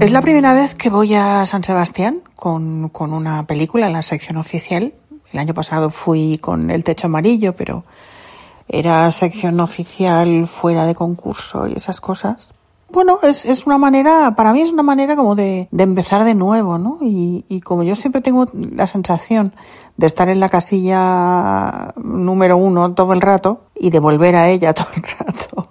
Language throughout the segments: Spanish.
Es la primera vez que voy a San Sebastián con, con una película en la sección oficial. El año pasado fui con El Techo Amarillo, pero era sección oficial fuera de concurso y esas cosas. Bueno, es, es una manera, para mí es una manera como de, de empezar de nuevo, ¿no? Y, y como yo siempre tengo la sensación de estar en la casilla número uno todo el rato y de volver a ella todo el rato.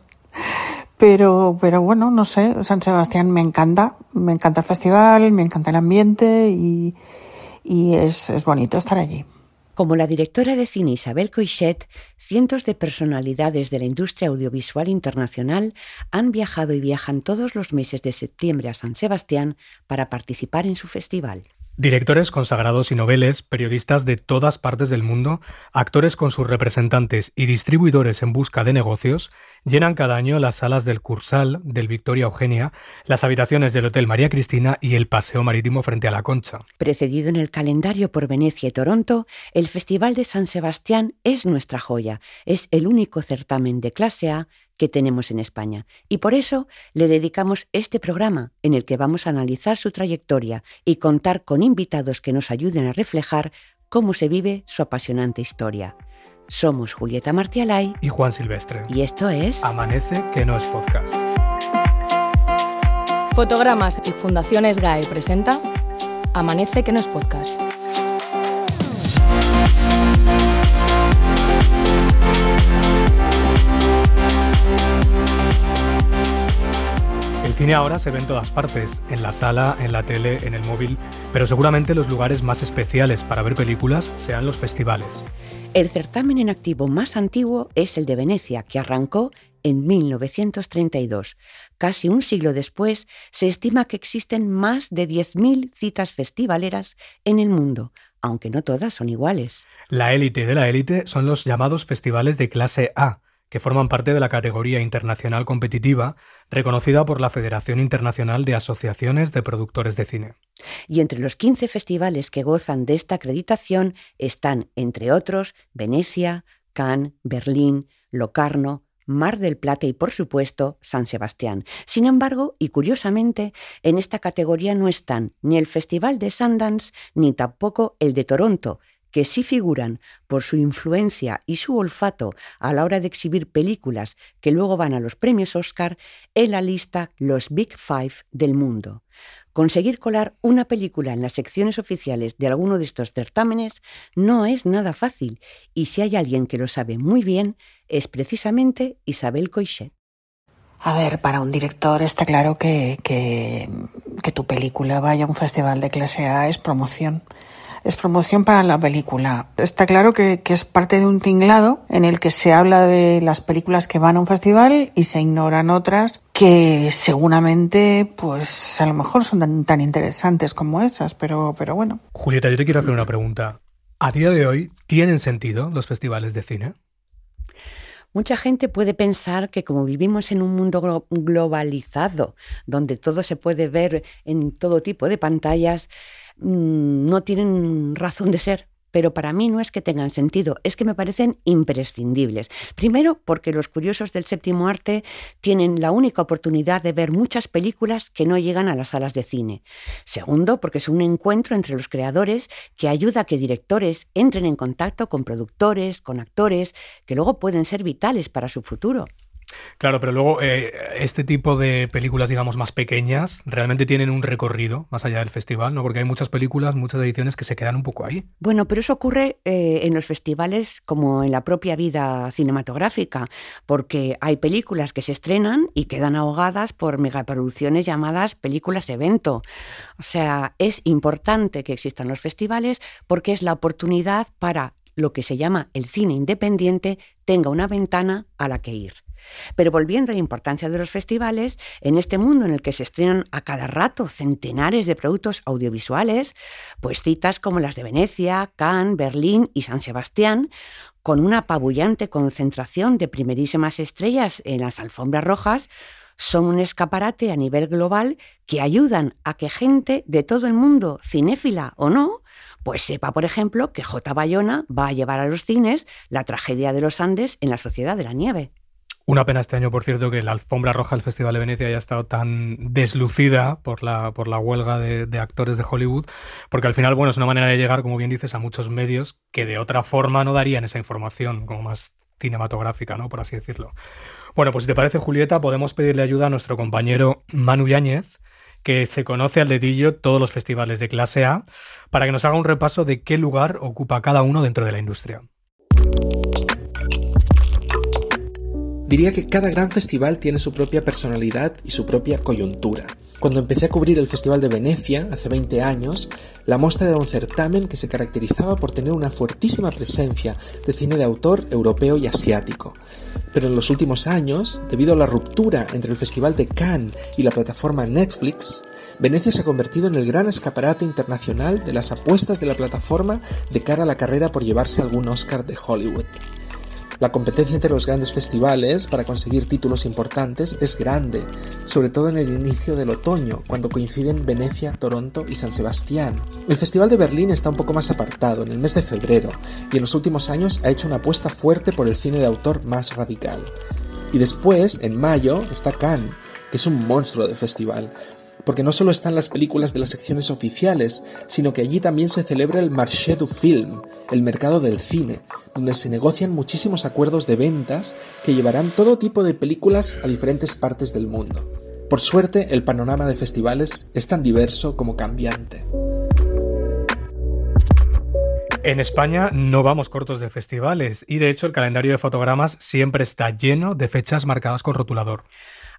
Pero, pero bueno, no sé, San Sebastián me encanta, me encanta el festival, me encanta el ambiente y, y es, es bonito estar allí. Como la directora de cine Isabel Coixet, cientos de personalidades de la industria audiovisual internacional han viajado y viajan todos los meses de septiembre a San Sebastián para participar en su festival. Directores consagrados y noveles, periodistas de todas partes del mundo, actores con sus representantes y distribuidores en busca de negocios, llenan cada año las salas del Cursal, del Victoria Eugenia, las habitaciones del Hotel María Cristina y el Paseo Marítimo frente a la Concha. Precedido en el calendario por Venecia y Toronto, el Festival de San Sebastián es nuestra joya. Es el único certamen de clase A que tenemos en España. Y por eso le dedicamos este programa en el que vamos a analizar su trayectoria y contar con invitados que nos ayuden a reflejar cómo se vive su apasionante historia. Somos Julieta Martialay y Juan Silvestre. Y esto es Amanece que no es podcast. Fotogramas y Fundaciones GAE presenta Amanece que no es podcast. El cine ahora se ve en todas partes, en la sala, en la tele, en el móvil, pero seguramente los lugares más especiales para ver películas sean los festivales. El certamen en activo más antiguo es el de Venecia, que arrancó en 1932. Casi un siglo después, se estima que existen más de 10.000 citas festivaleras en el mundo, aunque no todas son iguales. La élite de la élite son los llamados festivales de clase A, que forman parte de la categoría internacional competitiva reconocida por la Federación Internacional de Asociaciones de Productores de Cine. Y entre los 15 festivales que gozan de esta acreditación están, entre otros, Venecia, Cannes, Berlín, Locarno, Mar del Plata y, por supuesto, San Sebastián. Sin embargo, y curiosamente, en esta categoría no están ni el Festival de Sundance ni tampoco el de Toronto, que sí figuran por su influencia y su olfato a la hora de exhibir películas que luego van a los premios Oscar en la lista Los Big Five del mundo. Conseguir colar una película en las secciones oficiales de alguno de estos certámenes no es nada fácil y si hay alguien que lo sabe muy bien es precisamente Isabel Coixet. A ver, para un director está claro que, que, que tu película vaya a un festival de clase A es promoción es promoción para la película. Está claro que, que, es parte de un tinglado en el que se habla de las películas que van a un festival y se ignoran otras que seguramente, pues a lo mejor son tan, tan interesantes como esas, pero, pero bueno. Julieta, yo te quiero hacer una pregunta. ¿A día de hoy tienen sentido los festivales de cine? Mucha gente puede pensar que como vivimos en un mundo globalizado, donde todo se puede ver en todo tipo de pantallas, Mm, no tienen razón de ser. Pero para mí no es que tengan sentido, es que me parecen imprescindibles. Primero, porque los curiosos del séptimo arte tienen la única oportunidad de ver muchas películas que no llegan a las salas de cine. Segundo, porque es un encuentro entre los creadores que ayuda a que directores entren en contacto con productores, con actores, que luego pueden ser vitales para su futuro. Claro, pero luego eh, este tipo de películas, digamos, más pequeñas, realmente tienen un recorrido más allá del festival, ¿no? Porque hay muchas películas, muchas ediciones que se quedan un poco ahí. Bueno, pero eso ocurre eh, en los festivales como en la propia vida cinematográfica, porque hay películas que se estrenan y quedan ahogadas por megaproducciones llamadas películas evento. O sea, es importante que existan los festivales porque es la oportunidad para lo que se llama el cine independiente tenga una ventana a la que ir. Pero volviendo a la importancia de los festivales, en este mundo en el que se estrenan a cada rato centenares de productos audiovisuales, pues citas como las de Venecia, Cannes, Berlín y San Sebastián, con una apabullante concentración de primerísimas estrellas en las alfombras rojas, son un escaparate a nivel global que ayudan a que gente de todo el mundo, cinéfila o no, pues sepa, por ejemplo, que J. Bayona va a llevar a los cines la tragedia de los Andes en la Sociedad de la Nieve. Una pena este año, por cierto, que la alfombra roja del Festival de Venecia haya estado tan deslucida por la, por la huelga de, actores de Hollywood, porque al final, bueno, es una manera de llegar, como bien dices, a muchos medios que de otra forma no darían esa información, como más cinematográfica, ¿no? Por así decirlo. Bueno, pues si te parece, Julieta, podemos pedirle ayuda a nuestro compañero Manu Yáñez, que se conoce al dedillo todos los festivales de clase A, para que nos haga un repaso de qué lugar ocupa cada uno dentro de la industria. Diría que cada gran festival tiene su propia personalidad y su propia coyuntura. Cuando empecé a cubrir el Festival de Venecia, hace 20 años, la muestra era un certamen que se caracterizaba por tener una fuertísima presencia de cine de autor europeo y asiático. Pero en los últimos años, debido a la ruptura entre el Festival de Cannes y la plataforma Netflix, Venecia se ha convertido en el gran escaparate internacional de las apuestas de la plataforma de cara a la carrera por llevarse algún Oscar de Hollywood. La competencia entre los grandes festivales para conseguir títulos importantes es grande, sobre todo en el inicio del otoño, cuando coinciden Venecia, Toronto y San Sebastián. El Festival de Berlín está un poco más apartado, en el mes de febrero, y en los últimos años ha hecho una apuesta fuerte por el cine de autor más radical. Y después, en mayo, está Cannes, que es un monstruo de festival, porque no solo están las películas de las secciones oficiales, sino que allí también se celebra el Marché du Film, el mercado del cine, donde se negocian muchísimos acuerdos de ventas que llevarán todo tipo de películas a diferentes partes del mundo. Por suerte, el panorama de festivales es tan diverso como cambiante. En España no vamos cortos de festivales y de hecho el calendario de fotogramas siempre está lleno de fechas marcadas con rotulador.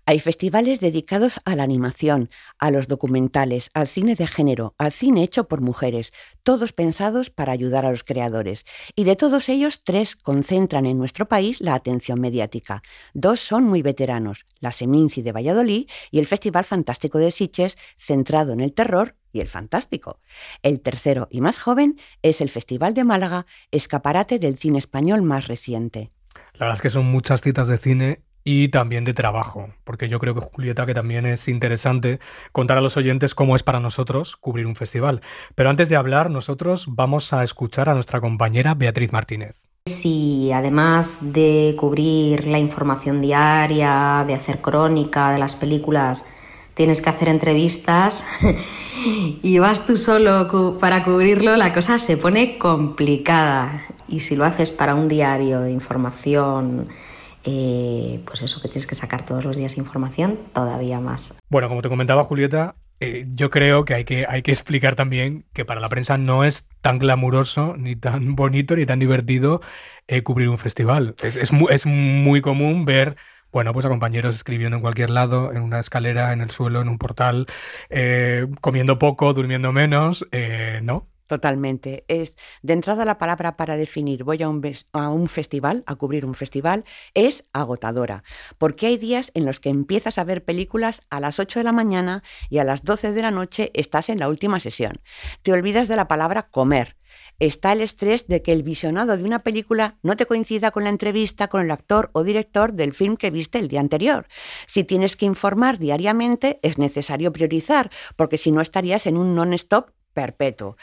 Hay festivales dedicados a la animación, a los documentales, al cine de género, al cine hecho por mujeres, todos pensados para ayudar a los creadores. Y de todos ellos, tres concentran en nuestro país la atención mediática. Dos son muy veteranos, la Seminci de Valladolid y el Festival Fantástico de Siches, centrado en el terror y el fantástico. El tercero y más joven es el Festival de Málaga, escaparate del cine español más reciente. La verdad es que son muchas citas de cine y también de trabajo, porque yo creo que Julieta que también es interesante contar a los oyentes cómo es para nosotros cubrir un festival. Pero antes de hablar, nosotros vamos a escuchar a nuestra compañera Beatriz Martínez. Si además de cubrir la información diaria, de hacer crónica de las películas, tienes que hacer entrevistas y vas tú solo para cubrirlo, la cosa se pone complicada. Y si lo haces para un diario de información, eh, pues eso que tienes que sacar todos los días información, todavía más. Bueno, como te comentaba Julieta, eh, yo creo que hay, que hay que explicar también que para la prensa no es tan glamuroso, ni tan bonito, ni tan divertido eh, cubrir un festival. Es, es, muy, común ver bueno, pues a compañeros escribiendo en cualquier lado, en una escalera, en el suelo, en un portal, comiendo poco, durmiendo menos, ¿no? Totalmente. Es de entrada la palabra para definir voy a un, a un, festival, a cubrir un festival, es agotadora. Porque hay días en los que empiezas a ver películas a las 8 de la mañana y a las 12 de la noche estás en la última sesión. Te olvidas de la palabra comer. Está el estrés de que el visionado de una película no te coincida con la entrevista con el actor o director del film que viste el día anterior. Si tienes que informar diariamente, es necesario priorizar, porque si no estarías en un non-stop perpetuo.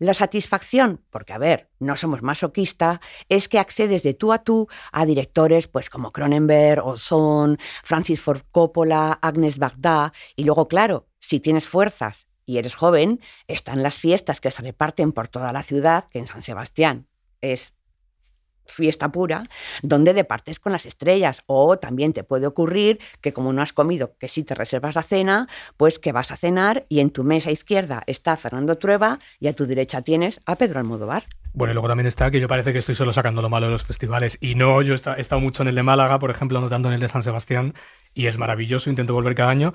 La satisfacción, porque a ver, no somos masoquistas, es que accedes de tú a tú a directores pues como Cronenberg, Olson, Francis Ford Coppola, Agnes Bagdad, y luego claro, si tienes fuerzas y eres joven, están las fiestas que se reparten por toda la ciudad, que en San Sebastián es fiesta pura, donde departes con las estrellas. O también te puede ocurrir que como no has comido, que si te reservas la cena, pues que vas a cenar y en tu mesa izquierda está Fernando Trueba y a tu derecha tienes a Pedro Almodóvar. Bueno, y luego también está que yo parece que estoy solo sacando lo malo de los festivales. Y no, yo he estado mucho en el de Málaga, por ejemplo, no tanto en el de San Sebastián, y es maravilloso, intento volver cada año.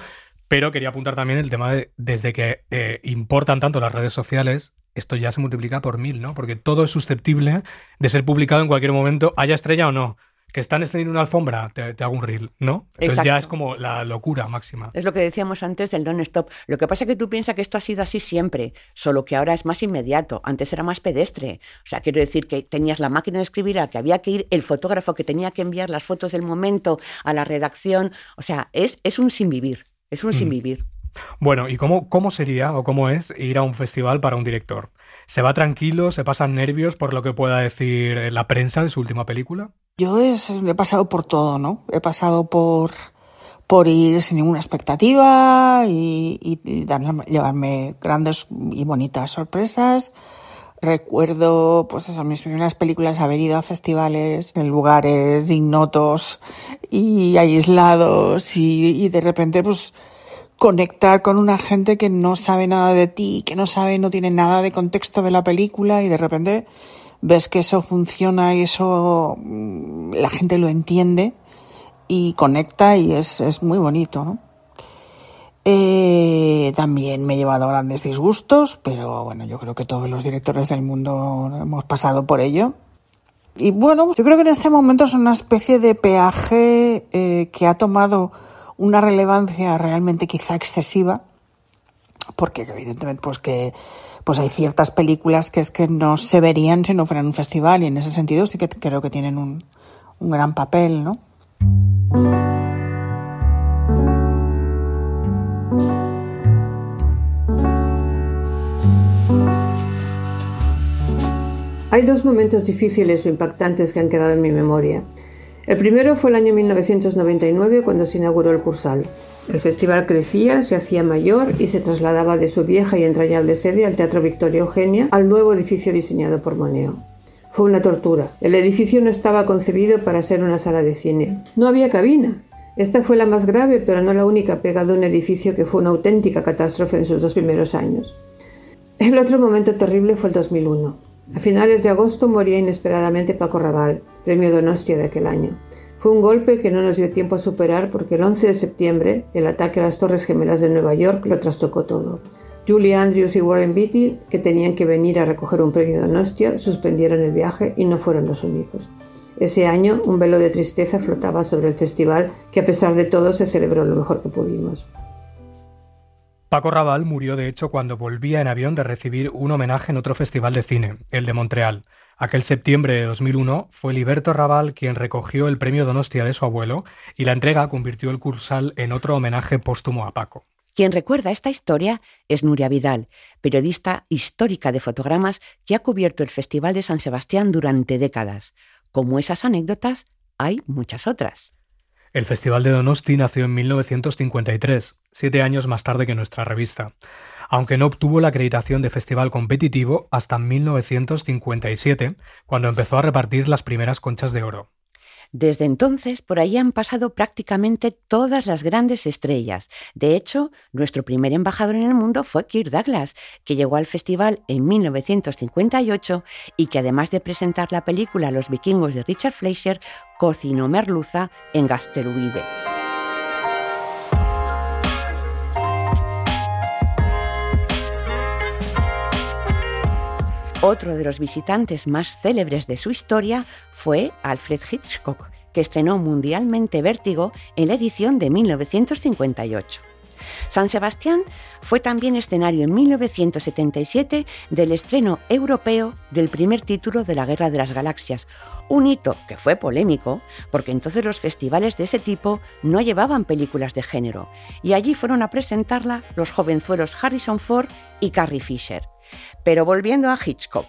Pero quería apuntar también el tema de desde que eh, importan tanto las redes sociales, esto ya se multiplica por mil, ¿no? Porque todo es susceptible de ser publicado en cualquier momento, haya estrella o no. Que están extendiendo una alfombra, te, hago un reel, ¿no? Entonces ya es como la locura máxima. Es lo que decíamos antes del don't stop. Lo que pasa es que tú piensas que esto ha sido así siempre, solo que ahora es más inmediato. Antes era más pedestre. O sea, quiero decir que tenías la máquina de escribir a la que había que ir, el fotógrafo que tenía que enviar las fotos del momento a la redacción. O sea, es, es un sin vivir. Es un sin mm. vivir. Bueno, ¿y cómo, cómo sería o cómo es ir a un festival para un director? ¿Se va tranquilo? ¿Se pasan nervios por lo que pueda decir la prensa de su última película? Yo he pasado por todo, ¿no? He pasado por, por ir sin ninguna expectativa y, llevarme grandes y bonitas sorpresas. Recuerdo, pues eso, mis primeras películas, haber ido a festivales en lugares ignotos y aislados y, y de repente, pues, conectar con una gente que no sabe nada de ti, que no sabe, no tiene nada de contexto de la película y de repente ves que eso funciona y eso mm, la gente lo entiende y conecta y es, es muy bonito, ¿no? Eh, también me he llevado grandes disgustos, pero bueno, yo creo que todos los directores del mundo hemos pasado por ello. Y bueno, yo creo que en este momento es una especie de peaje eh, que ha tomado una relevancia realmente quizá excesiva, porque evidentemente pues que pues hay ciertas películas que es que no se verían si no fueran un festival y en ese sentido sí que creo que tienen un, un gran papel, ¿no? Hay dos momentos difíciles o impactantes que han quedado en mi memoria. El primero fue el año 1999 cuando se inauguró el Cursal. El festival crecía, se hacía mayor y se trasladaba de su vieja y entrañable sede al Teatro Victoria Eugenia al nuevo edificio diseñado por Moneo. Fue una tortura. El edificio no estaba concebido para ser una sala de cine. No había cabina. Esta fue la más grave, pero no la única pegada a un edificio que fue una auténtica catástrofe en sus dos primeros años. El otro momento terrible fue el 2001. A finales de agosto moría inesperadamente Paco Raval, premio Donostia de aquel año. Fue un golpe que no nos dio tiempo a superar porque el 11 de septiembre el ataque a las Torres Gemelas de Nueva York lo trastocó todo. Julie Andrews y Warren Beatty, que tenían que venir a recoger un premio Donostia, suspendieron el viaje y no fueron los únicos. Ese año un velo de tristeza flotaba sobre el festival que a pesar de todo se celebró lo mejor que pudimos. Paco Raval murió de hecho cuando volvía en avión de recibir un homenaje en otro festival de cine, el de Montreal. Aquel septiembre de 2001 fue Liberto Raval quien recogió el premio Donostia de su abuelo y la entrega convirtió el Cursal en otro homenaje póstumo a Paco. Quien recuerda esta historia es Nuria Vidal, periodista histórica de fotogramas que ha cubierto el Festival de San Sebastián durante décadas. Como esas anécdotas, hay muchas otras. El Festival de Donosti nació en 1953, siete años más tarde que nuestra revista, aunque no obtuvo la acreditación de festival competitivo hasta 1957, cuando empezó a repartir las primeras conchas de oro. Desde entonces, por ahí han pasado prácticamente todas las grandes estrellas. De hecho, nuestro primer embajador en el mundo fue Kirk Douglas, que llegó al festival en 1958 y que además de presentar la película Los vikingos de Richard Fleischer, cocinó merluza en Gasteruide. Otro de los visitantes más célebres de su historia fue Alfred Hitchcock, que estrenó mundialmente Vértigo en la edición de 1958. San Sebastián fue también escenario en 1977 del estreno europeo del primer título de la Guerra de las Galaxias, un hito que fue polémico porque entonces los festivales de ese tipo no llevaban películas de género y allí fueron a presentarla los jovenzuelos Harrison Ford y Carrie Fisher. Pero volviendo a Hitchcock,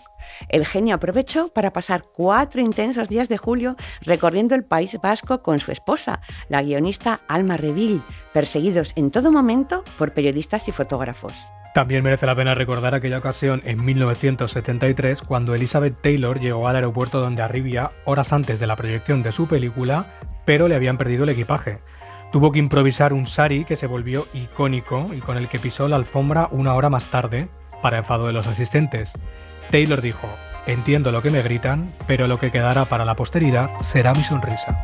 el genio aprovechó para pasar cuatro intensos días de julio recorriendo el País Vasco con su esposa, la guionista Alma Reville, perseguidos en todo momento por periodistas y fotógrafos. También merece la pena recordar aquella ocasión en 1973 cuando Elizabeth Taylor llegó al aeropuerto donde arribía horas antes de la proyección de su película, pero le habían perdido el equipaje. Tuvo que improvisar un sari que se volvió icónico y con el que pisó la alfombra una hora más tarde, para enfado de los asistentes. Taylor dijo, entiendo lo que me gritan, pero lo que quedará para la posteridad será mi sonrisa.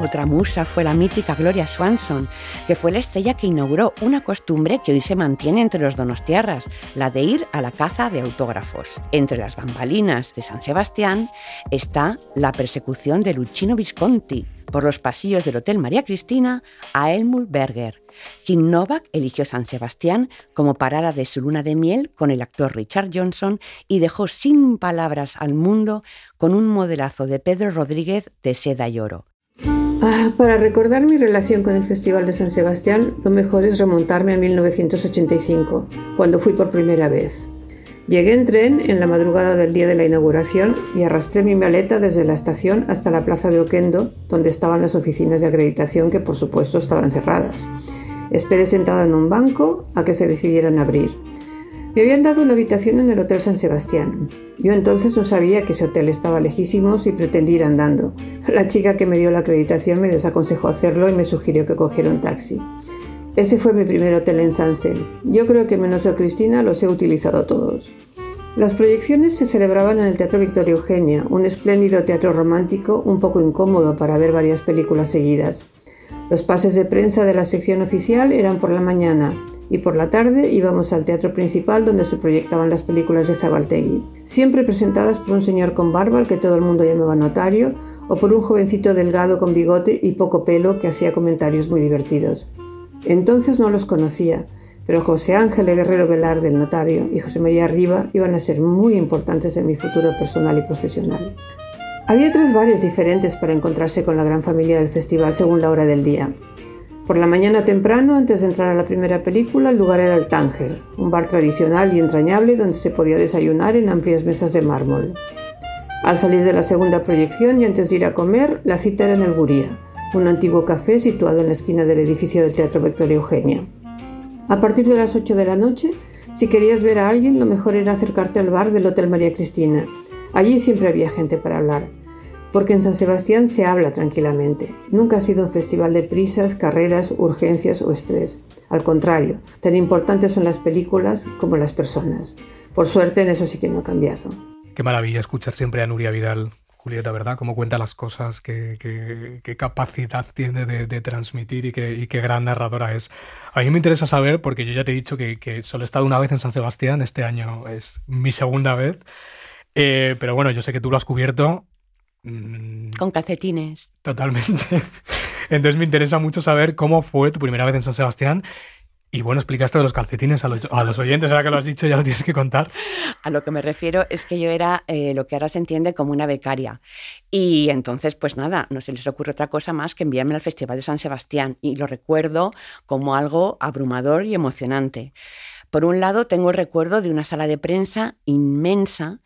Otra musa fue la mítica Gloria Swanson, que fue la estrella que inauguró una costumbre que hoy se mantiene entre los donostiarras, la de ir a la caza de autógrafos. Entre las bambalinas de San Sebastián está la persecución de Luchino Visconti, por los pasillos del Hotel María Cristina a Helmut Berger. Kim Novak eligió San Sebastián como parada de su luna de miel con el actor Richard Johnson y dejó sin palabras al mundo con un modelazo de Pedro Rodríguez de seda y oro. Ah, para recordar mi relación con el Festival de San Sebastián, lo mejor es remontarme a 1985, cuando fui por primera vez. Llegué en tren en la madrugada del día de la inauguración y arrastré mi maleta desde la estación hasta la plaza de Oquendo, donde estaban las oficinas de acreditación que por supuesto estaban cerradas. Esperé sentada en un banco a que se decidieran abrir. Me habían dado una habitación en el Hotel San Sebastián. Yo entonces no sabía que ese hotel estaba lejísimos y pretendí ir andando. La chica que me dio la acreditación me desaconsejó hacerlo y me sugirió que cogiera un taxi. Ese fue mi primer hotel en Sanse. Yo creo que menos a Cristina los he utilizado todos. Las proyecciones se celebraban en el Teatro Victoria Eugenia, un espléndido teatro romántico un poco incómodo para ver varias películas seguidas. Los pases de prensa de la sección oficial eran por la mañana y por la tarde íbamos al teatro principal donde se proyectaban las películas de Zabaltegui, siempre presentadas por un señor con barba al que todo el mundo llamaba notario o por un jovencito delgado con bigote y poco pelo que hacía comentarios muy divertidos. Entonces no los conocía, pero José Ángel Guerrero Velar del notario y José María Riva iban a ser muy importantes en mi futuro personal y profesional. Había tres bares diferentes para encontrarse con la gran familia del festival según la hora del día. Por la mañana temprano, antes de entrar a la primera película, el lugar era el Tánger, un bar tradicional y entrañable donde se podía desayunar en amplias mesas de mármol. Al salir de la segunda proyección y antes de ir a comer, la cita era en el Guría, un antiguo café situado en la esquina del edificio del Teatro Victoria Eugenia. A partir de las 8 de la noche, si querías ver a alguien, lo mejor era acercarte al bar del Hotel María Cristina. Allí siempre había gente para hablar, porque en San Sebastián se habla tranquilamente. Nunca ha sido un festival de prisas, carreras, urgencias o estrés. Al contrario, tan importantes son las películas como las personas. Por suerte, en eso sí que no ha cambiado. Qué maravilla escuchar siempre a Nuria Vidal Julieta, ¿verdad? Cómo cuenta las cosas, qué, capacidad tiene de, transmitir y qué, gran narradora es. A mí me interesa saber, porque yo ya te he dicho que, solo he estado una vez en San Sebastián, este año es mi segunda vez, eh, pero bueno, yo sé que tú lo has cubierto. Mm, Con calcetines. Totalmente. Entonces me interesa mucho saber cómo fue tu primera vez en San Sebastián y bueno, explicaste de los calcetines a los, oyentes, ahora que lo has dicho ya lo tienes que contar. A lo que me refiero es que yo era eh, lo que ahora se entiende como una becaria. Y entonces, pues nada, no se les ocurre otra cosa más que enviarme al Festival de San Sebastián. Y lo recuerdo como algo abrumador y emocionante. Por un lado, tengo el recuerdo de una sala de prensa inmensa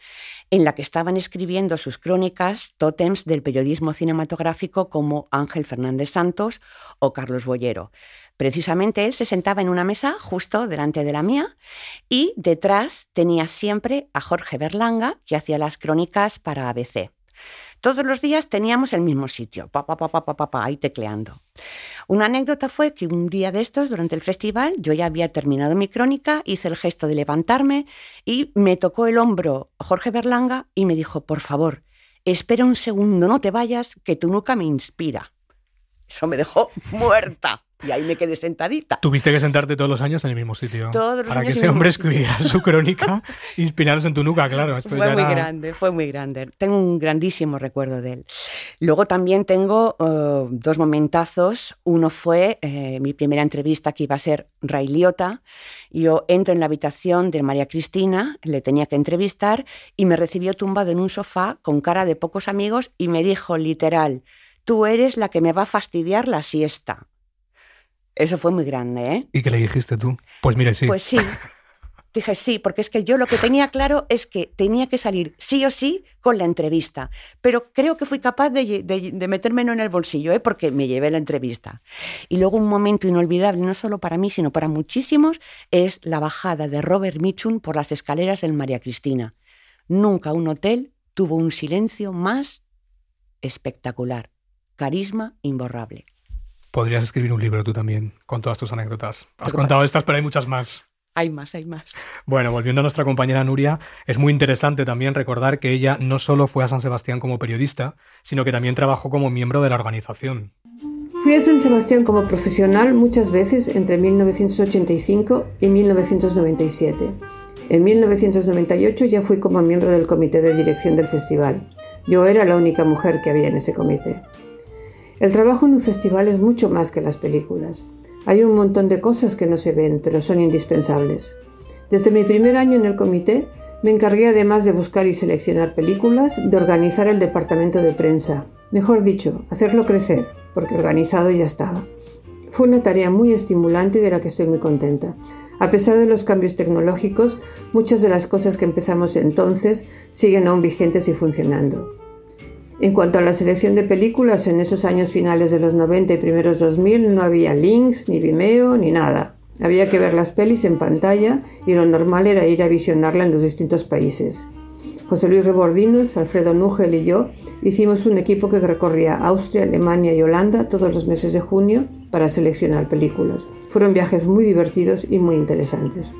en la que estaban escribiendo sus crónicas tótems del periodismo cinematográfico como Ángel Fernández Santos o Carlos Boyero. Precisamente él se sentaba en una mesa justo delante de la mía y detrás tenía siempre a Jorge Berlanga, que hacía las crónicas para ABC. Todos los días teníamos el mismo sitio, pa, pa, pa, ahí tecleando. Una anécdota fue que un día de estos, durante el festival, yo ya había terminado mi crónica, hice el gesto de levantarme y me tocó el hombro Jorge Berlanga y me dijo, por favor, espera un segundo, no te vayas, que tu nuca me inspira. Eso me dejó muerta. Y ahí me quedé sentadita. Tuviste que sentarte todos los años en el mismo sitio. para que ese hombre escribiera su crónica, inspirados en tu nuca, claro. fue muy grande, fue muy grande. Tengo un grandísimo recuerdo de él. Luego también tengo eh, dos momentazos. Uno fue eh, mi primera entrevista que iba a ser Ray Liotta. Yo entro en la habitación de María Cristina, le tenía que entrevistar y me recibió tumbado en un sofá con cara de pocos amigos y me dijo literal, tú eres la que me va a fastidiar la siesta. Eso fue muy grande, ¿eh? ¿Y qué le dijiste tú? Pues mire, sí. Pues sí. Dije sí, porque es que yo lo que tenía claro es que tenía que salir sí o sí con la entrevista. Pero creo que fui capaz de, de, meterme en el bolsillo, ¿eh? porque me llevé la entrevista. Y luego un momento inolvidable, no solo para mí, sino para muchísimos, es la bajada de Robert Mitchum por las escaleras del María Cristina. Nunca un hotel tuvo un silencio más espectacular. Carisma imborrable. Podrías escribir un libro tú también con todas tus anécdotas. Has contado estas, pero hay muchas más. Hay más, hay más. Bueno, volviendo a nuestra compañera Nuria, es muy interesante también recordar que ella no solo fue a San Sebastián como periodista, sino que también trabajó como miembro de la organización. Fui a San Sebastián como profesional muchas veces entre 1985 y 1997. En 1998 ya fui como miembro del comité de dirección del festival. Yo era la única mujer que había en ese comité. El trabajo en un festival es mucho más que las películas. Hay un montón de cosas que no se ven, pero son indispensables. Desde mi primer año en el comité, me encargué además de buscar y seleccionar películas, de organizar el departamento de prensa, mejor dicho, hacerlo crecer, porque organizado ya estaba. Fue una tarea muy estimulante y de la que estoy muy contenta. A pesar de los cambios tecnológicos, muchas de las cosas que empezamos entonces siguen aún vigentes y funcionando. En cuanto a la selección de películas, en esos años finales de los 90 y primeros 2000 no había links, ni Vimeo, ni nada. Había que ver las pelis en pantalla y lo normal era ir a visionarla en los distintos países. José Luis Rebordinos, Alfredo Núgel y yo hicimos un equipo que recorría Austria, Alemania y Holanda todos los meses de junio para seleccionar películas. Fueron viajes muy divertidos y muy interesantes.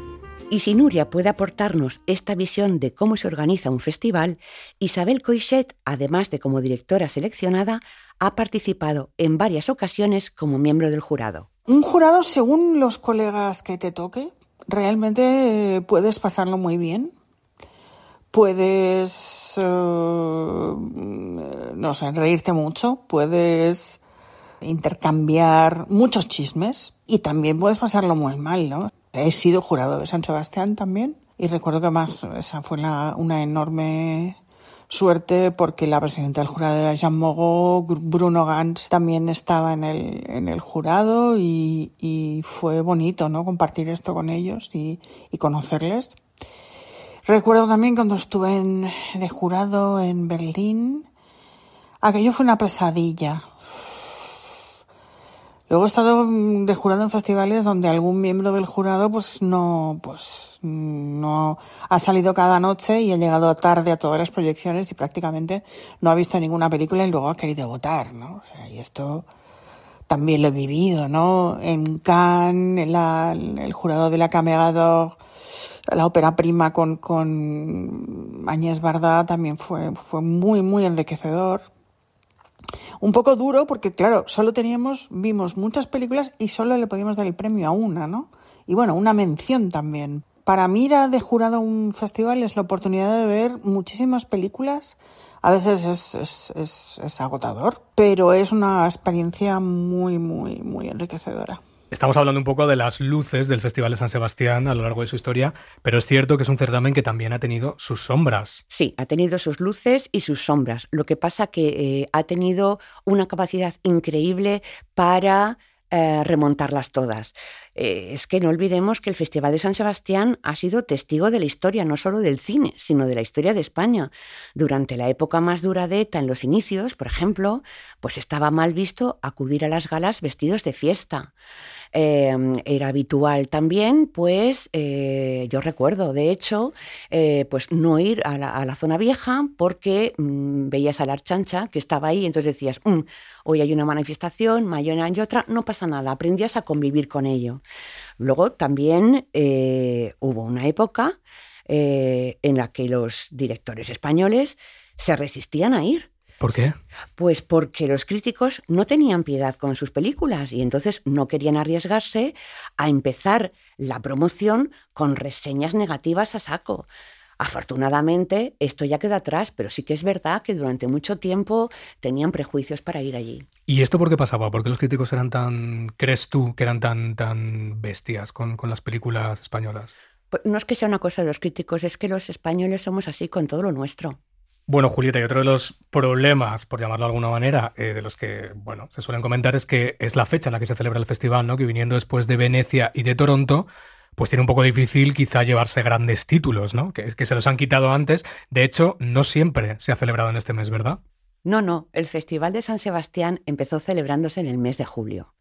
Y si Nuria puede aportarnos esta visión de cómo se organiza un festival, Isabel Coixet, además de como directora seleccionada, ha participado en varias ocasiones como miembro del jurado. Un jurado, según los colegas que te toque, realmente puedes pasarlo muy bien puedes, eh, no sé, reírte mucho, puedes intercambiar muchos chismes y también puedes pasarlo muy mal, ¿no? He sido jurado de San Sebastián también y recuerdo que más esa fue una enorme suerte porque la presidenta del jurado era Jean Mogo, Bruno Gantz también estaba en el, en el jurado y, fue bonito, ¿no? Compartir esto con ellos y, y conocerles. Recuerdo también cuando estuve en, de jurado en Berlín. Aquello fue una pesadilla. Luego he estado de jurado en festivales donde algún miembro del jurado pues no, pues no ha salido cada noche y ha llegado tarde a todas las proyecciones y prácticamente no ha visto ninguna película y luego ha querido votar, ¿no? O sea, y esto también lo he vivido, ¿no? En Cannes, el jurado de la Camerado la ópera prima con, con Añez Barda también fue, fue muy, muy enriquecedor. Un poco duro porque, claro, solo teníamos, vimos muchas películas y solo le podíamos dar el premio a una, ¿no? Y bueno, una mención también. Para mí ir a de jurado a un festival es la oportunidad de ver muchísimas películas. A veces es, es, es, es agotador, pero es una experiencia muy, muy, muy enriquecedora. Estamos hablando un poco de las luces del Festival de San Sebastián a lo largo de su historia, pero es cierto que es un certamen que también ha tenido sus sombras. Sí, ha tenido sus luces y sus sombras. Lo que pasa que eh, ha tenido una capacidad increíble para eh, remontarlas todas. Eh, es que no olvidemos que el Festival de San Sebastián ha sido testigo de la historia, no solo del cine, sino de la historia de España. Durante la época más dura de ETA, en los inicios, por ejemplo, pues estaba mal visto acudir a las galas vestidos de fiesta. Em, era habitual también, pues eh, yo recuerdo, de hecho, eh, pues no ir a la, zona vieja porque mm, veías a la archancha que estaba ahí, entonces decías, mm, hoy hay una manifestación, mañana hay otra, no pasa nada, aprendías a convivir con ello. Luego también eh, hubo una época en la que los directores españoles se resistían a ir ¿Por qué? Pues porque los críticos no tenían piedad con sus películas y entonces no querían arriesgarse a empezar la promoción con reseñas negativas a saco. Afortunadamente, esto ya queda atrás, pero sí que es verdad que durante mucho tiempo tenían prejuicios para ir allí. ¿Y esto por qué pasaba? ¿Por qué los críticos eran tan, crees tú, que eran tan, tan bestias con, con las películas españolas? Pues no es que sea una cosa de los críticos, es que los españoles somos así con todo lo nuestro. Bueno, Julieta, y otro de los problemas, por llamarlo de alguna manera, eh, de los que bueno, se suelen comentar es que es la fecha en la que se celebra el festival, ¿no? Que viniendo después de Venecia y de Toronto, pues tiene un poco difícil quizá llevarse grandes títulos, ¿no? Que, que se los han quitado antes. De hecho, no siempre se ha celebrado en este mes, ¿verdad? No, no, el Festival de San Sebastián empezó celebrándose en el mes de julio.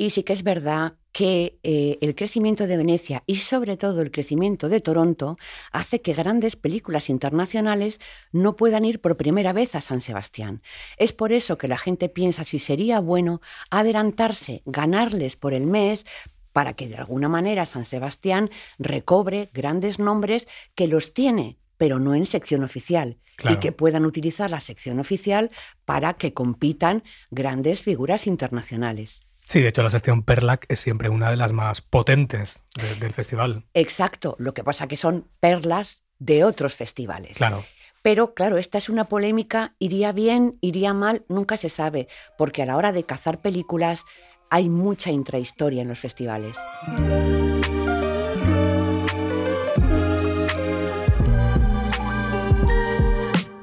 Y sí que es verdad que eh, el crecimiento de Venecia y sobre todo el crecimiento de Toronto hace que grandes películas internacionales no puedan ir por primera vez a San Sebastián. Es por eso que la gente piensa si sería bueno adelantarse, ganarles por el mes para que de alguna manera San Sebastián recobre grandes nombres que los tiene, pero no en sección oficial y que puedan utilizar la sección oficial para que compitan grandes figuras internacionales. Sí, de hecho la sección Perlac es siempre una de las más potentes del festival. Exacto, lo que pasa que son perlas de otros festivales. Claro. Pero claro, esta es una polémica, iría bien, iría mal, nunca se sabe, porque a la hora de cazar películas hay mucha intrahistoria en los festivales.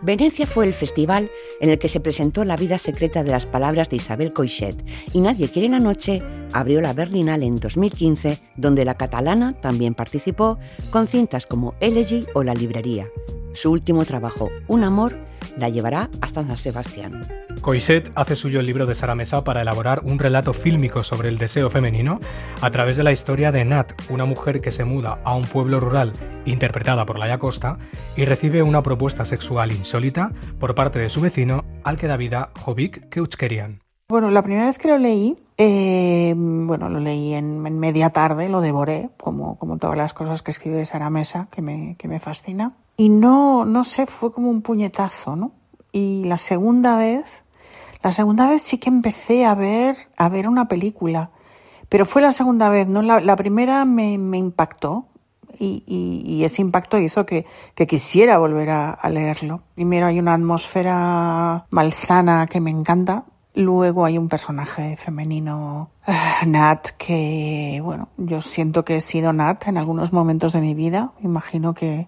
Venecia fue el festival en el que se presentó la vida secreta de las palabras de Isabel Coixet y Nadie quiere la noche abrió la Berlinale en 2015, donde la catalana también participó con cintas como Elegy o La librería. Su último trabajo, Un amor, la llevará hasta San Sebastián. Coixet hace suyo el libro de Sara Mesa para elaborar un relato fílmico sobre el deseo femenino a través de la historia de Nat, una mujer que se muda a un pueblo rural interpretada por Laia Costa y recibe una propuesta sexual insólita por parte de su vecino al que da vida Jovic Keuchkerian. Bueno, la primera vez que lo leí, eh, bueno, lo leí en, media tarde, lo devoré, como, como todas las cosas que escribe Sara Mesa, que me, que me fascina. Y no, no sé, fue como un puñetazo, ¿no? Y la segunda vez la segunda vez sí que empecé a ver, a ver una película, pero fue la segunda vez, ¿no? La, primera me, impactó y, ese impacto hizo que, quisiera volver a, leerlo. Primero hay una atmósfera malsana que me encanta, luego hay un personaje femenino, ah, Nat, que, bueno, yo siento que he sido Nat en algunos momentos de mi vida, imagino que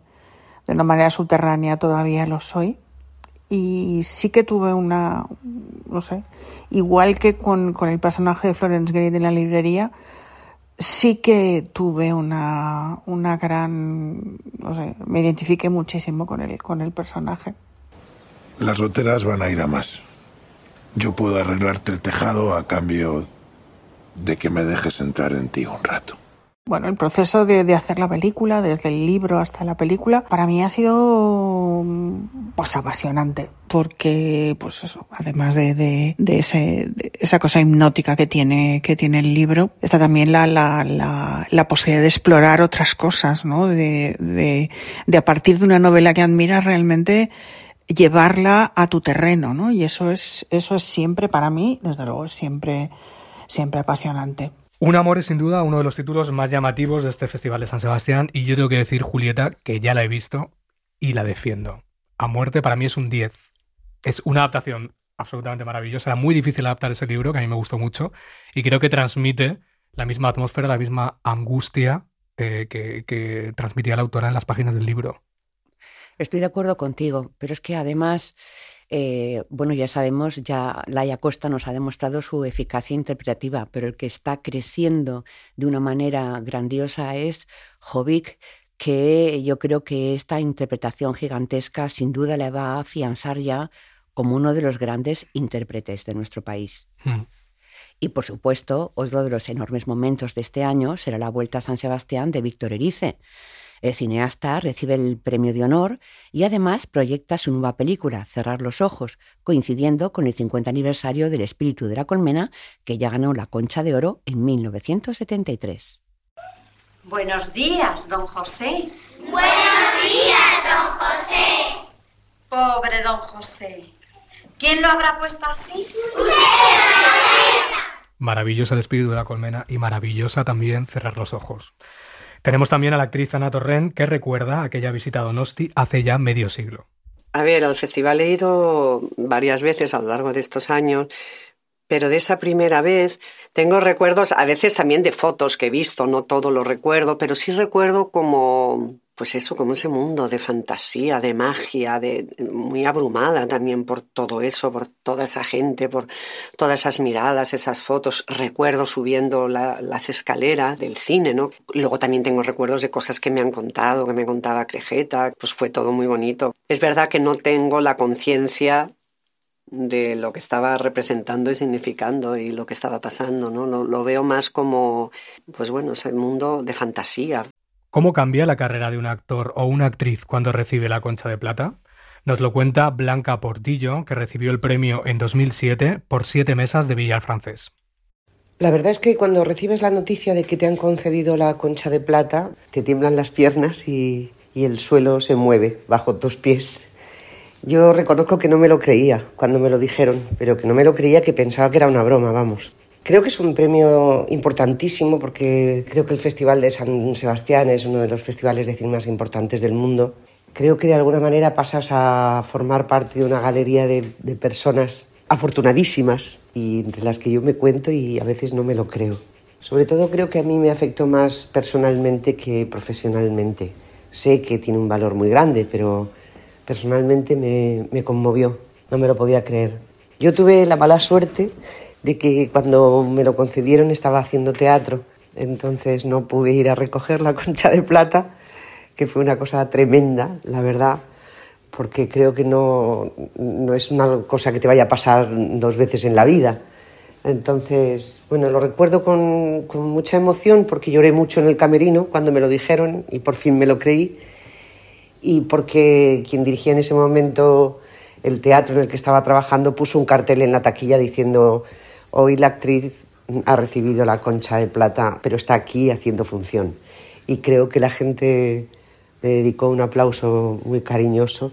de una manera subterránea todavía lo soy y sí que tuve una, no sé, igual que con, con el personaje de Florence Gray en la librería, sí que tuve una, una gran, no sé, me identifiqué muchísimo con el, con el personaje. Las loteras van a ir a más. Yo puedo arreglarte el tejado a cambio de que me dejes entrar en ti un rato. Bueno, el proceso de, hacer la película, desde el libro hasta la película, para mí ha sido pues apasionante, porque pues además de, ese, esa cosa hipnótica que tiene, que tiene el libro, está también la, la, la, la posibilidad de explorar otras cosas, ¿no? De, de, de a partir de una novela que admiras realmente llevarla a tu terreno, ¿no? Y eso es, eso es siempre para mí, desde luego, siempre, siempre apasionante. Un amor es sin duda uno de los títulos más llamativos de este Festival de San Sebastián y yo tengo que decir, Julieta, que ya la he visto y la defiendo. A muerte para mí es un 10. Es una adaptación absolutamente maravillosa. Era muy difícil adaptar ese libro, que a mí me gustó mucho, y creo que transmite la misma atmósfera, la misma angustia eh, que, que transmitía la autora en las páginas del libro. Estoy de acuerdo contigo, pero es que además eh, bueno, ya sabemos, ya Laia Costa nos ha demostrado su eficacia interpretativa, pero el que está creciendo de una manera grandiosa es Jovic, que yo creo que esta interpretación gigantesca sin duda le va a afianzar ya como uno de los grandes intérpretes de nuestro país. Hmm. Y por supuesto, otro de los enormes momentos de este año será la Vuelta a San Sebastián de Víctor Erice, el cineasta recibe el premio de honor y además proyecta su nueva película, Cerrar los Ojos, coincidiendo con el 50 aniversario del Espíritu de la Colmena, que ya ganó la Concha de Oro en 1973. Buenos días, don José. Buenos días, don José. Pobre don José. ¿Quién lo habrá puesto así? Usted, Maravillosa el espíritu de la colmena y maravillosa también cerrar los ojos. Tenemos también a la actriz Ana Torrent, que recuerda aquella visita a Donosti hace ya medio siglo. A ver, al festival he ido varias veces a lo largo de estos años, pero de esa primera vez tengo recuerdos, a veces también de fotos que he visto, no todo lo recuerdo, pero sí recuerdo como pues eso, como ese mundo de fantasía, de magia, de muy abrumada también por todo eso, por toda esa gente, por todas esas miradas, esas fotos. Recuerdo subiendo las escaleras del cine, ¿no? Luego también tengo recuerdos de cosas que me han contado, que me contaba Crejeta, pues fue todo muy bonito. Es verdad que no tengo la conciencia de lo que estaba representando y significando y lo que estaba pasando, ¿no? Lo, lo veo más como, pues bueno, ese mundo de fantasía, ¿Cómo cambia la carrera de un actor o una actriz cuando recibe la Concha de Plata? Nos lo cuenta Blanca Portillo, que recibió el premio en 2007 por siete mesas de billar francés. La verdad es que cuando recibes la noticia de que te han concedido la Concha de Plata, te tiemblan las piernas y el suelo se mueve bajo tus pies. Yo reconozco que no me lo creía cuando me lo dijeron, pero que no me lo creía, que pensaba que era una broma, vamos. Creo que es un premio importantísimo porque creo que el Festival de San Sebastián es uno de los festivales de cine más importantes del mundo. Creo que de alguna manera pasas a formar parte de una galería de, personas afortunadísimas y entre las que yo me cuento y a veces no me lo creo. Sobre todo creo que a mí me afectó más personalmente que profesionalmente. Sé que tiene un valor muy grande, pero personalmente me, me conmovió, no me lo podía creer. Yo tuve la mala suerte de que cuando me lo concedieron estaba haciendo teatro, entonces no pude ir a recoger la concha de plata, que fue una cosa tremenda, la verdad, porque creo que no, no es una cosa que te vaya a pasar dos veces en la vida. Entonces, bueno, lo recuerdo con, con, mucha emoción porque lloré mucho en el camerino cuando me lo dijeron y por fin me lo creí. Y porque quien dirigía en ese momento el teatro en el que estaba trabajando puso un cartel en la taquilla diciendo hoy la actriz ha recibido la concha de plata, pero está aquí haciendo función. Y creo que la gente me dedicó un aplauso muy cariñoso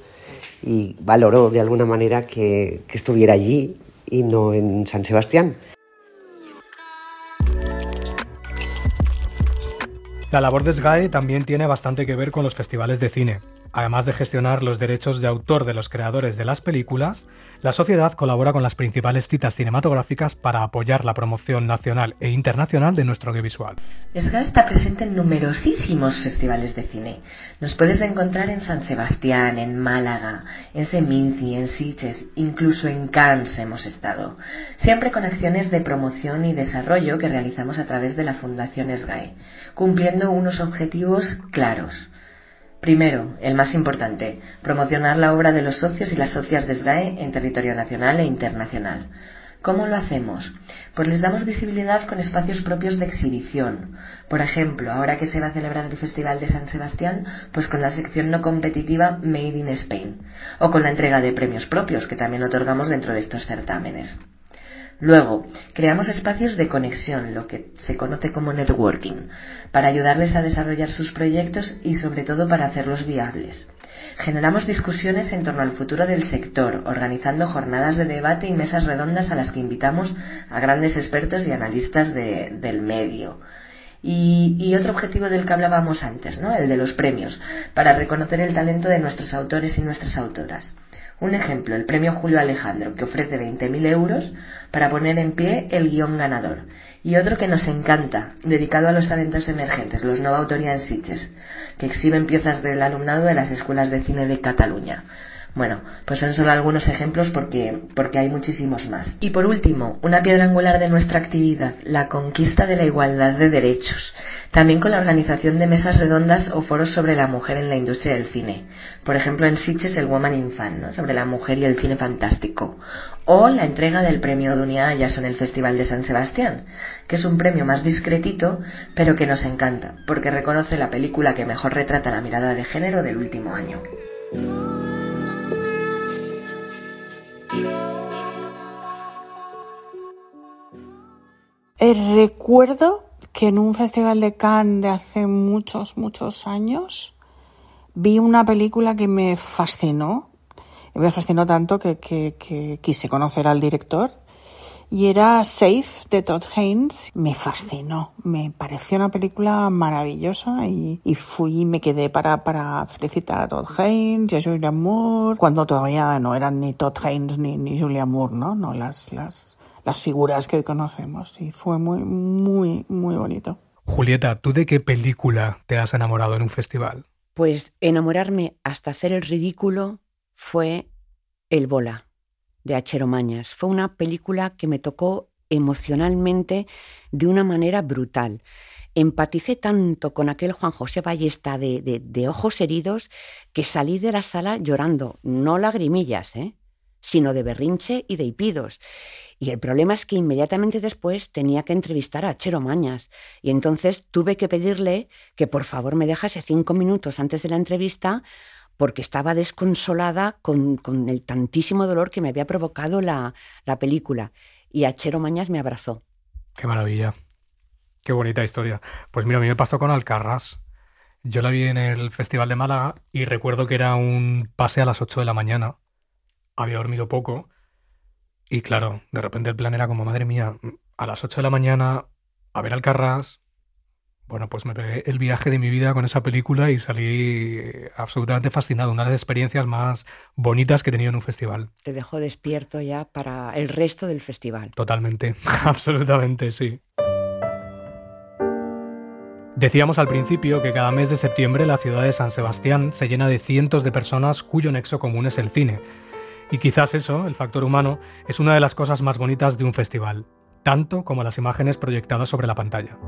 y valoró de alguna manera que estuviera allí y no en San Sebastián. La labor de SGAE también tiene bastante que ver con los festivales de cine. Además de gestionar los derechos de autor de los creadores de las películas, la sociedad colabora con las principales citas cinematográficas para apoyar la promoción nacional e internacional de nuestro audiovisual. SGA está presente en numerosísimos festivales de cine. Nos puedes encontrar en San Sebastián, en Málaga, en Seminci, en Sitges, incluso en Cannes hemos estado. Siempre con acciones de promoción y desarrollo que realizamos a través de la Fundación SGAE, cumpliendo unos objetivos claros Primero, el más importante, promocionar la obra de los socios y las socias de SGAE en territorio nacional e internacional. ¿Cómo lo hacemos? Pues les damos visibilidad con espacios propios de exhibición. Por ejemplo, ahora que se va a celebrar el Festival de San Sebastián, pues con la sección no competitiva Made in Spain. O con la entrega de premios propios que también otorgamos dentro de estos certámenes. Luego, creamos espacios de conexión, lo que se conoce como networking, para ayudarles a desarrollar sus proyectos y sobre todo para hacerlos viables. Generamos discusiones en torno al futuro del sector, organizando jornadas de debate y mesas redondas a las que invitamos a grandes expertos y analistas del medio. Y, y, otro objetivo del que hablábamos antes, ¿no? el de los premios, para reconocer el talento de nuestros autores y nuestras autoras. Un ejemplo, el premio Julio Alejandro, que ofrece 20.000 euros para poner en pie el guion ganador. Y otro que nos encanta, dedicado a los talentos emergentes, los Nova Autoría en Sitges, que exhiben piezas del alumnado de las escuelas de cine de Cataluña. Bueno, pues son solo algunos ejemplos porque, porque hay muchísimos más. Y por último, una piedra angular de nuestra actividad, la conquista de la igualdad de derechos. También con la organización de mesas redondas o foros sobre la mujer en la industria del cine. Por ejemplo, en Sitges el Woman in Fan, ¿no? sobre la mujer y el cine fantástico. O la entrega del premio Dunia Ayas en el Festival de San Sebastián, que es un premio más discretito, pero que nos encanta, porque reconoce la película que mejor retrata la mirada de género del último año. Recuerdo que en un festival de Cannes de hace muchos, muchos años vi una película que me fascinó. Me fascinó tanto que, quise conocer al director. Y era Safe de Todd Haynes. Me fascinó. Me pareció una película maravillosa y, fui y me quedé para, para felicitar a Todd Haynes y a Julia Moore cuando todavía no eran ni Todd Haynes ni, ni Julia Moore, ¿no? No las, las, las figuras que conocemos y fue muy, muy, muy bonito. Julieta, ¿tú de qué película te has enamorado en un festival? Pues enamorarme hasta hacer el ridículo fue El Bola, de Achero Mañas. Fue una película que me tocó emocionalmente de una manera brutal. Empaticé tanto con aquel Juan José Ballesta de, de, de ojos heridos que salí de la sala llorando, no lagrimillas, ¿eh? Sino de berrinche y de hipidos. Y el problema es que inmediatamente después tenía que entrevistar a Chero Mañas. Y entonces tuve que pedirle que por favor me dejase cinco minutos antes de la entrevista porque estaba desconsolada con, con el tantísimo dolor que me había provocado la, la película. Y Achero Mañas me abrazó. Qué maravilla. Qué bonita historia. Pues mira, a mí me pasó con Alcarrás. Yo la vi en el Festival de Málaga y recuerdo que era un pase a las 8 de la mañana había dormido poco y claro, de repente el plan era como, madre mía, a las 8 de la mañana a ver Alcarrás. Bueno, pues me pegué el viaje de mi vida con esa película y salí absolutamente fascinado. Una de las experiencias más bonitas que he tenido en un festival. Te dejó despierto ya para el resto del festival. Totalmente, absolutamente, sí. Decíamos al principio que cada mes de septiembre la ciudad de San Sebastián se llena de cientos de personas cuyo nexo común es el cine. Y quizás eso, el factor humano, es una de las cosas más bonitas de un festival, tanto como las imágenes proyectadas sobre la pantalla.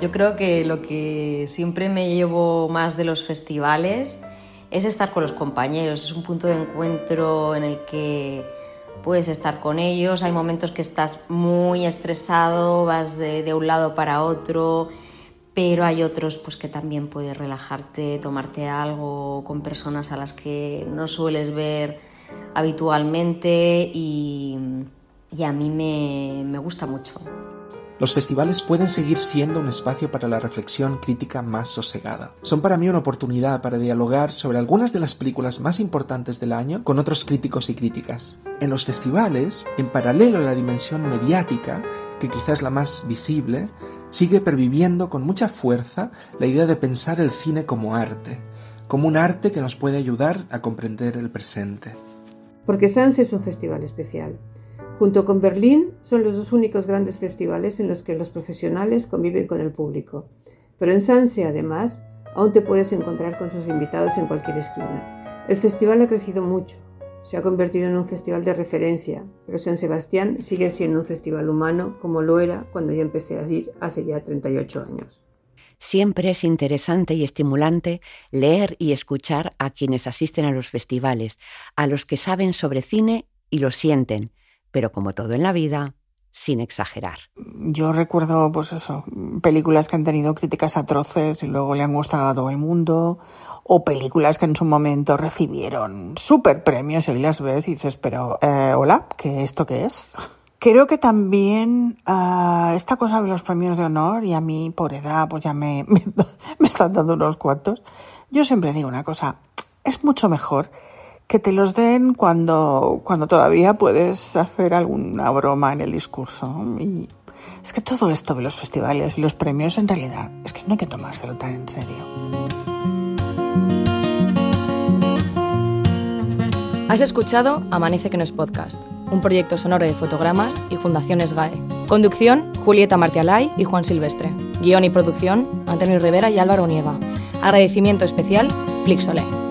Yo creo que lo que siempre me llevo más de los festivales es estar con los compañeros, es un punto de encuentro en el que puedes estar con ellos, hay momentos que estás muy estresado, vas de, un lado para otro, pero hay otros pues que también puedes relajarte, tomarte algo con personas a las que no sueles ver habitualmente y, a mí me gusta mucho. Los festivales pueden seguir siendo un espacio para la reflexión crítica más sosegada. Son para mí una oportunidad para dialogar sobre algunas de las películas más importantes del año con otros críticos y críticas. En los festivales, en paralelo a la dimensión mediática, que quizás es la más visible, sigue perviviendo con mucha fuerza la idea de pensar el cine como arte, como un arte que nos puede ayudar a comprender el presente. Porque Sans es un festival especial. Junto con Berlín, son los dos únicos grandes festivales en los que los profesionales conviven con el público. Pero en Sanse, además, aún te puedes encontrar con sus invitados en cualquier esquina. El festival ha crecido mucho, se ha convertido en un festival de referencia, pero San Sebastián sigue siendo un festival humano como lo era cuando yo empecé a ir hace ya 38 años. Siempre es interesante y estimulante leer y escuchar a quienes asisten a los festivales, a los que saben sobre cine y lo sienten, pero como todo en la vida, sin exagerar. Yo recuerdo, pues eso, películas que han tenido críticas atroces y luego le han gustado a todo el mundo, o películas que en su momento recibieron súper premios y ahí las ves y dices, pero, eh, hola, ¿qué esto qué es? Creo que también uh, esta cosa de los premios de honor, y a mí por edad, pues ya me, me, me están dando unos cuantos, yo siempre digo una cosa, es mucho mejor que te los den cuando, cuando todavía puedes hacer alguna broma en el discurso. Y es que todo esto de los festivales y los premios en realidad es que no hay que tomárselo tan en serio. Has escuchado Amanece que no es podcast, un proyecto sonoro de fotogramas y Fundaciones GAE. Conducción, Julieta Martialay y Juan Silvestre. Guión y producción, Antonio Rivera y Álvaro Nieva. Agradecimiento especial, Flixolé.